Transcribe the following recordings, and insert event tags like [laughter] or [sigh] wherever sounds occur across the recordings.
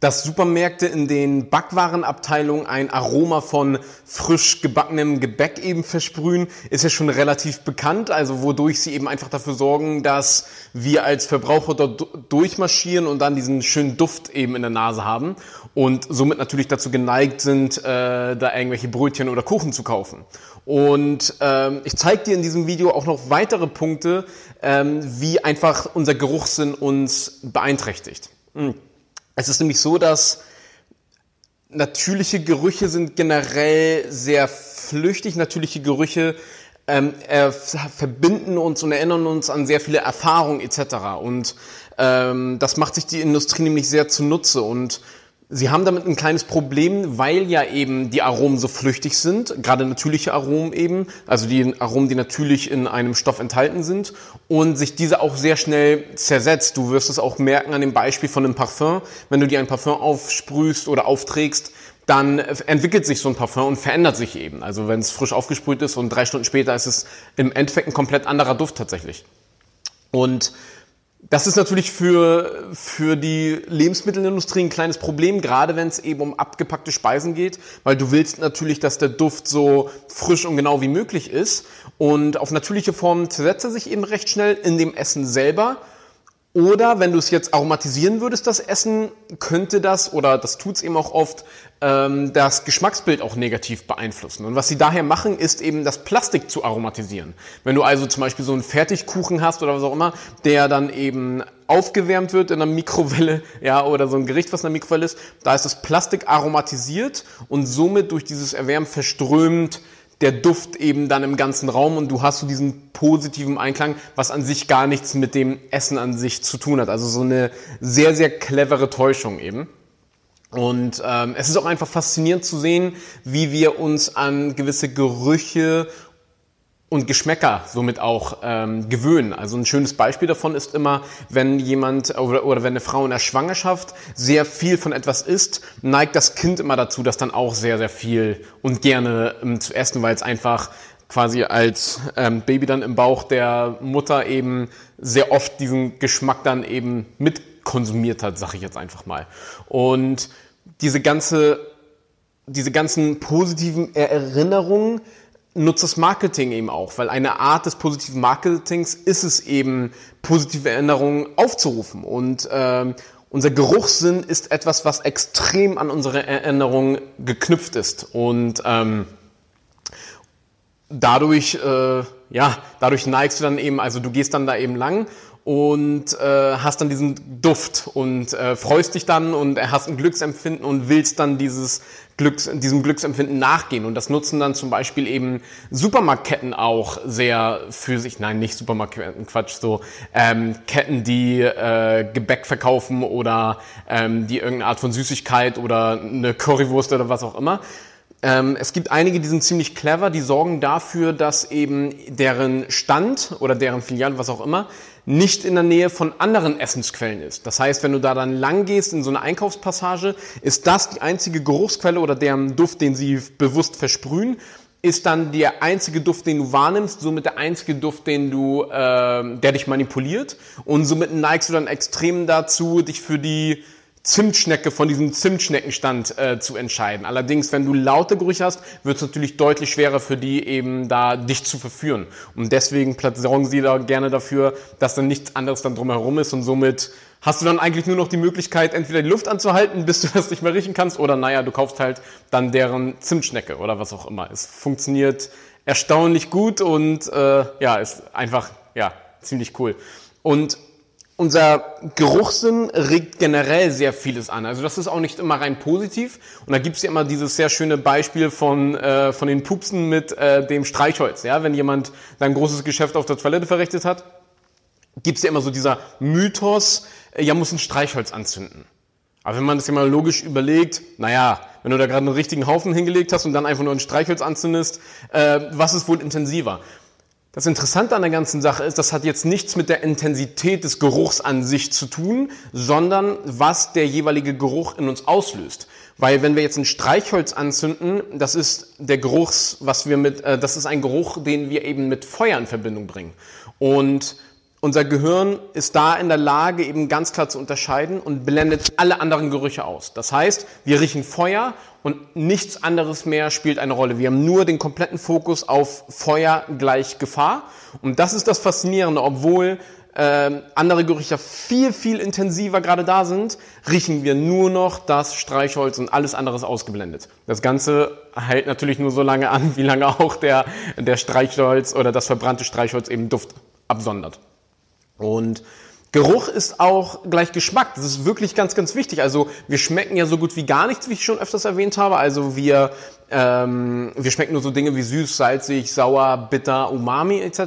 Dass Supermärkte in den Backwarenabteilungen ein Aroma von frisch gebackenem Gebäck eben versprühen, ist ja schon relativ bekannt. Also wodurch sie eben einfach dafür sorgen, dass wir als Verbraucher dort durchmarschieren und dann diesen schönen Duft eben in der Nase haben und somit natürlich dazu geneigt sind, äh, da irgendwelche Brötchen oder Kuchen zu kaufen. Und ähm, ich zeige dir in diesem Video auch noch weitere Punkte, ähm, wie einfach unser Geruchssinn uns beeinträchtigt. Hm. Es ist nämlich so, dass natürliche Gerüche sind generell sehr flüchtig. Natürliche Gerüche ähm, äh, verbinden uns und erinnern uns an sehr viele Erfahrungen etc. Und ähm, das macht sich die Industrie nämlich sehr zunutze. Und Sie haben damit ein kleines Problem, weil ja eben die Aromen so flüchtig sind, gerade natürliche Aromen eben, also die Aromen, die natürlich in einem Stoff enthalten sind und sich diese auch sehr schnell zersetzt. Du wirst es auch merken an dem Beispiel von einem Parfum. Wenn du dir ein Parfum aufsprühst oder aufträgst, dann entwickelt sich so ein Parfum und verändert sich eben. Also wenn es frisch aufgesprüht ist und drei Stunden später ist es im Endeffekt ein komplett anderer Duft tatsächlich. Und das ist natürlich für, für die Lebensmittelindustrie ein kleines Problem, gerade wenn es eben um abgepackte Speisen geht, weil du willst natürlich, dass der Duft so frisch und genau wie möglich ist. Und auf natürliche Formen zersetzt er sich eben recht schnell in dem Essen selber. Oder wenn du es jetzt aromatisieren würdest, das Essen, könnte das, oder das tut es eben auch oft, ähm, das Geschmacksbild auch negativ beeinflussen. Und was sie daher machen, ist eben das Plastik zu aromatisieren. Wenn du also zum Beispiel so einen Fertigkuchen hast oder was auch immer, der dann eben aufgewärmt wird in einer Mikrowelle, [laughs] ja, oder so ein Gericht, was in der Mikrowelle ist, da ist das Plastik aromatisiert und somit durch dieses Erwärmen verströmt der Duft eben dann im ganzen Raum und du hast so diesen positiven Einklang, was an sich gar nichts mit dem Essen an sich zu tun hat. Also so eine sehr, sehr clevere Täuschung eben. Und ähm, es ist auch einfach faszinierend zu sehen, wie wir uns an gewisse Gerüche und Geschmäcker somit auch ähm, gewöhnen. Also ein schönes Beispiel davon ist immer, wenn jemand oder, oder wenn eine Frau in der Schwangerschaft sehr viel von etwas isst, neigt das Kind immer dazu, das dann auch sehr, sehr viel und gerne ähm, zu essen, weil es einfach quasi als ähm, Baby dann im Bauch der Mutter eben sehr oft diesen Geschmack dann eben mit konsumiert hat, sage ich jetzt einfach mal. Und diese ganze, diese ganzen positiven Erinnerungen nutzt das Marketing eben auch, weil eine Art des positiven Marketings ist es eben, positive Erinnerungen aufzurufen. Und ähm, unser Geruchssinn ist etwas, was extrem an unsere Erinnerungen geknüpft ist. Und ähm, dadurch, äh, ja, dadurch neigst du dann eben, also du gehst dann da eben lang und äh, hast dann diesen Duft und äh, freust dich dann und hast ein Glücksempfinden und willst dann dieses Glücks, diesem Glücksempfinden nachgehen. Und das nutzen dann zum Beispiel eben Supermarktketten auch sehr für sich. Nein, nicht Supermarktketten, Quatsch, so ähm, Ketten, die äh, Gebäck verkaufen oder ähm, die irgendeine Art von Süßigkeit oder eine Currywurst oder was auch immer. Ähm, es gibt einige, die sind ziemlich clever, die sorgen dafür, dass eben deren Stand oder deren Filiale, was auch immer, nicht in der Nähe von anderen Essensquellen ist. Das heißt, wenn du da dann lang gehst in so eine Einkaufspassage, ist das die einzige Geruchsquelle oder deren Duft, den sie bewusst versprühen, ist dann der einzige Duft, den du wahrnimmst, somit der einzige Duft, den du, äh, der dich manipuliert und somit neigst du dann extrem dazu, dich für die Zimtschnecke von diesem Zimtschneckenstand äh, zu entscheiden. Allerdings, wenn du laute Gerüche hast, wird es natürlich deutlich schwerer für die eben da dich zu verführen. Und deswegen sorgen sie da gerne dafür, dass dann nichts anderes dann drumherum ist und somit hast du dann eigentlich nur noch die Möglichkeit, entweder die Luft anzuhalten, [laughs] bis du das nicht mehr riechen kannst, oder naja, du kaufst halt dann deren Zimtschnecke oder was auch immer. Es funktioniert erstaunlich gut und äh, ja, ist einfach ja ziemlich cool. Und unser Geruchssinn regt generell sehr vieles an. Also das ist auch nicht immer rein positiv. Und da gibt's ja immer dieses sehr schöne Beispiel von, äh, von den Pupsen mit äh, dem Streichholz. Ja? Wenn jemand sein großes Geschäft auf der Toilette verrichtet hat, gibt's ja immer so dieser Mythos, äh, ja, muss ein Streichholz anzünden. Aber wenn man das ja mal logisch überlegt, naja, wenn du da gerade einen richtigen Haufen hingelegt hast und dann einfach nur ein Streichholz anzündest, äh, was ist wohl intensiver? Das Interessante an der ganzen Sache ist, das hat jetzt nichts mit der Intensität des Geruchs an sich zu tun, sondern was der jeweilige Geruch in uns auslöst. Weil wenn wir jetzt ein Streichholz anzünden, das ist der Geruchs, was wir mit, äh, das ist ein Geruch, den wir eben mit Feuer in Verbindung bringen. Und unser Gehirn ist da in der Lage, eben ganz klar zu unterscheiden und blendet alle anderen Gerüche aus. Das heißt, wir riechen Feuer und nichts anderes mehr spielt eine Rolle. Wir haben nur den kompletten Fokus auf Feuer gleich Gefahr. Und das ist das Faszinierende, obwohl äh, andere Gerüche viel, viel intensiver gerade da sind, riechen wir nur noch das Streichholz und alles andere ist ausgeblendet. Das Ganze hält natürlich nur so lange an, wie lange auch der, der Streichholz oder das verbrannte Streichholz eben Duft absondert. Und Geruch ist auch gleich Geschmack. Das ist wirklich ganz, ganz wichtig. Also wir schmecken ja so gut wie gar nichts, wie ich schon öfters erwähnt habe. Also wir, ähm, wir schmecken nur so Dinge wie süß, salzig, sauer, bitter, umami etc.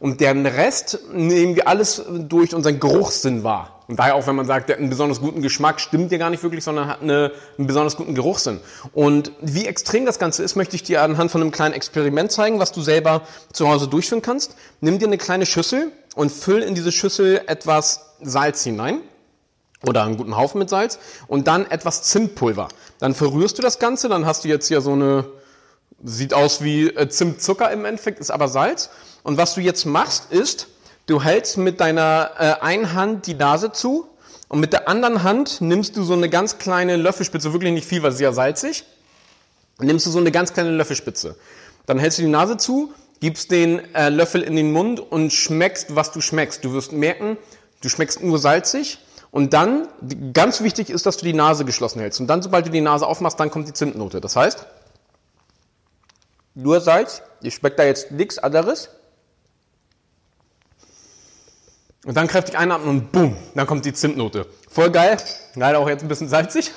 Und den Rest nehmen wir alles durch unseren Geruchssinn wahr. Und daher auch, wenn man sagt, der hat einen besonders guten Geschmack, stimmt ja gar nicht wirklich, sondern hat eine, einen besonders guten Geruchssinn. Und wie extrem das Ganze ist, möchte ich dir anhand von einem kleinen Experiment zeigen, was du selber zu Hause durchführen kannst. Nimm dir eine kleine Schüssel und füll in diese Schüssel etwas Salz hinein oder einen guten Haufen mit Salz und dann etwas Zimtpulver. Dann verrührst du das Ganze, dann hast du jetzt hier so eine, sieht aus wie äh, Zimtzucker im Endeffekt, ist aber Salz. Und was du jetzt machst, ist, du hältst mit deiner äh, einen Hand die Nase zu und mit der anderen Hand nimmst du so eine ganz kleine Löffelspitze, wirklich nicht viel, weil ist ja salzig, nimmst du so eine ganz kleine Löffelspitze. Dann hältst du die Nase zu gibst den äh, Löffel in den Mund und schmeckst, was du schmeckst. Du wirst merken, du schmeckst nur salzig. Und dann, ganz wichtig ist, dass du die Nase geschlossen hältst. Und dann, sobald du die Nase aufmachst, dann kommt die Zimtnote. Das heißt, nur Salz, ich schmeckt da jetzt nichts anderes. Und dann kräftig einatmen und boom, dann kommt die Zimtnote. Voll geil, leider auch jetzt ein bisschen salzig.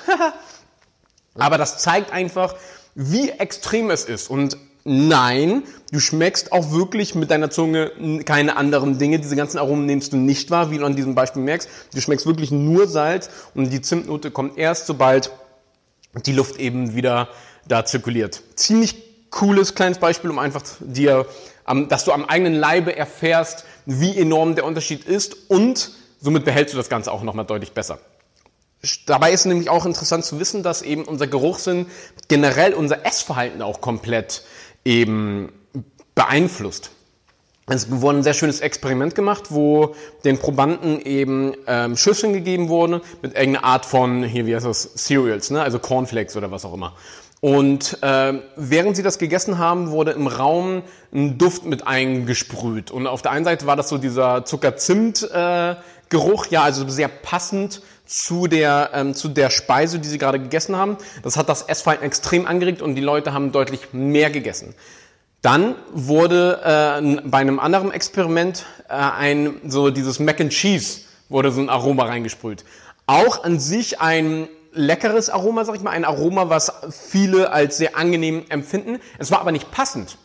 [laughs] Aber das zeigt einfach, wie extrem es ist. Und Nein, du schmeckst auch wirklich mit deiner Zunge keine anderen Dinge. Diese ganzen Aromen nimmst du nicht wahr, wie du an diesem Beispiel merkst. Du schmeckst wirklich nur Salz und die Zimtnote kommt erst, sobald die Luft eben wieder da zirkuliert. Ziemlich cooles kleines Beispiel, um einfach dir, dass du am eigenen Leibe erfährst, wie enorm der Unterschied ist und somit behältst du das Ganze auch nochmal deutlich besser. Dabei ist nämlich auch interessant zu wissen, dass eben unser Geruchssinn generell unser Essverhalten auch komplett eben beeinflusst. Es wurde ein sehr schönes Experiment gemacht, wo den Probanden eben ähm, Schüsseln gegeben wurden mit irgendeiner Art von, hier wie heißt das, Cereals, ne? also Cornflakes oder was auch immer. Und äh, während sie das gegessen haben, wurde im Raum ein Duft mit eingesprüht. Und auf der einen Seite war das so dieser Zucker-Zimt-Geruch, äh, ja, also sehr passend zu der, ähm, zu der Speise, die sie gerade gegessen haben. Das hat das Essverhalten extrem angeregt und die Leute haben deutlich mehr gegessen. Dann wurde äh, bei einem anderen Experiment äh, ein so dieses Mac and Cheese wurde so ein Aroma reingesprüht. Auch an sich ein leckeres Aroma, sag ich mal, ein Aroma, was viele als sehr angenehm empfinden. Es war aber nicht passend.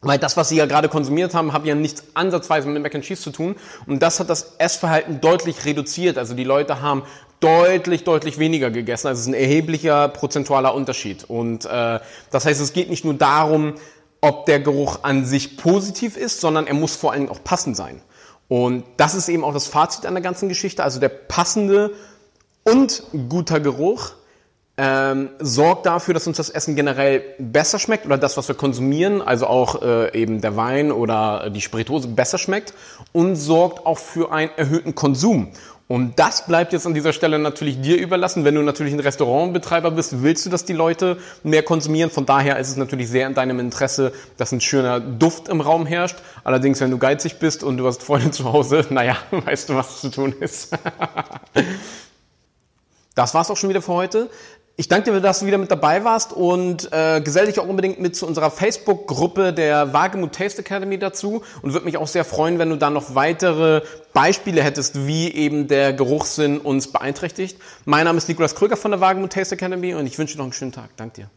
Weil das, was sie ja gerade konsumiert haben, hat ja nichts ansatzweise mit Mac and Cheese zu tun. Und das hat das Essverhalten deutlich reduziert. Also die Leute haben deutlich, deutlich weniger gegessen. Also es ist ein erheblicher prozentualer Unterschied. Und äh, das heißt, es geht nicht nur darum, ob der Geruch an sich positiv ist, sondern er muss vor allem auch passend sein. Und das ist eben auch das Fazit an der ganzen Geschichte. Also der passende und guter Geruch ähm, sorgt dafür, dass uns das Essen generell besser schmeckt oder das, was wir konsumieren, also auch äh, eben der Wein oder die Spirituose besser schmeckt und sorgt auch für einen erhöhten Konsum. Und das bleibt jetzt an dieser Stelle natürlich dir überlassen. Wenn du natürlich ein Restaurantbetreiber bist, willst du, dass die Leute mehr konsumieren. Von daher ist es natürlich sehr in deinem Interesse, dass ein schöner Duft im Raum herrscht. Allerdings, wenn du geizig bist und du hast Freunde [laughs] zu Hause, naja, [laughs] weißt du, was zu tun ist. [laughs] das war's auch schon wieder für heute. Ich danke dir, dass du wieder mit dabei warst und äh, gesell dich auch unbedingt mit zu unserer Facebook-Gruppe der Wagemut Taste Academy dazu und würde mich auch sehr freuen, wenn du da noch weitere Beispiele hättest, wie eben der Geruchssinn uns beeinträchtigt. Mein Name ist Nikolas Kröger von der Wagemut Taste Academy und ich wünsche dir noch einen schönen Tag. Danke dir.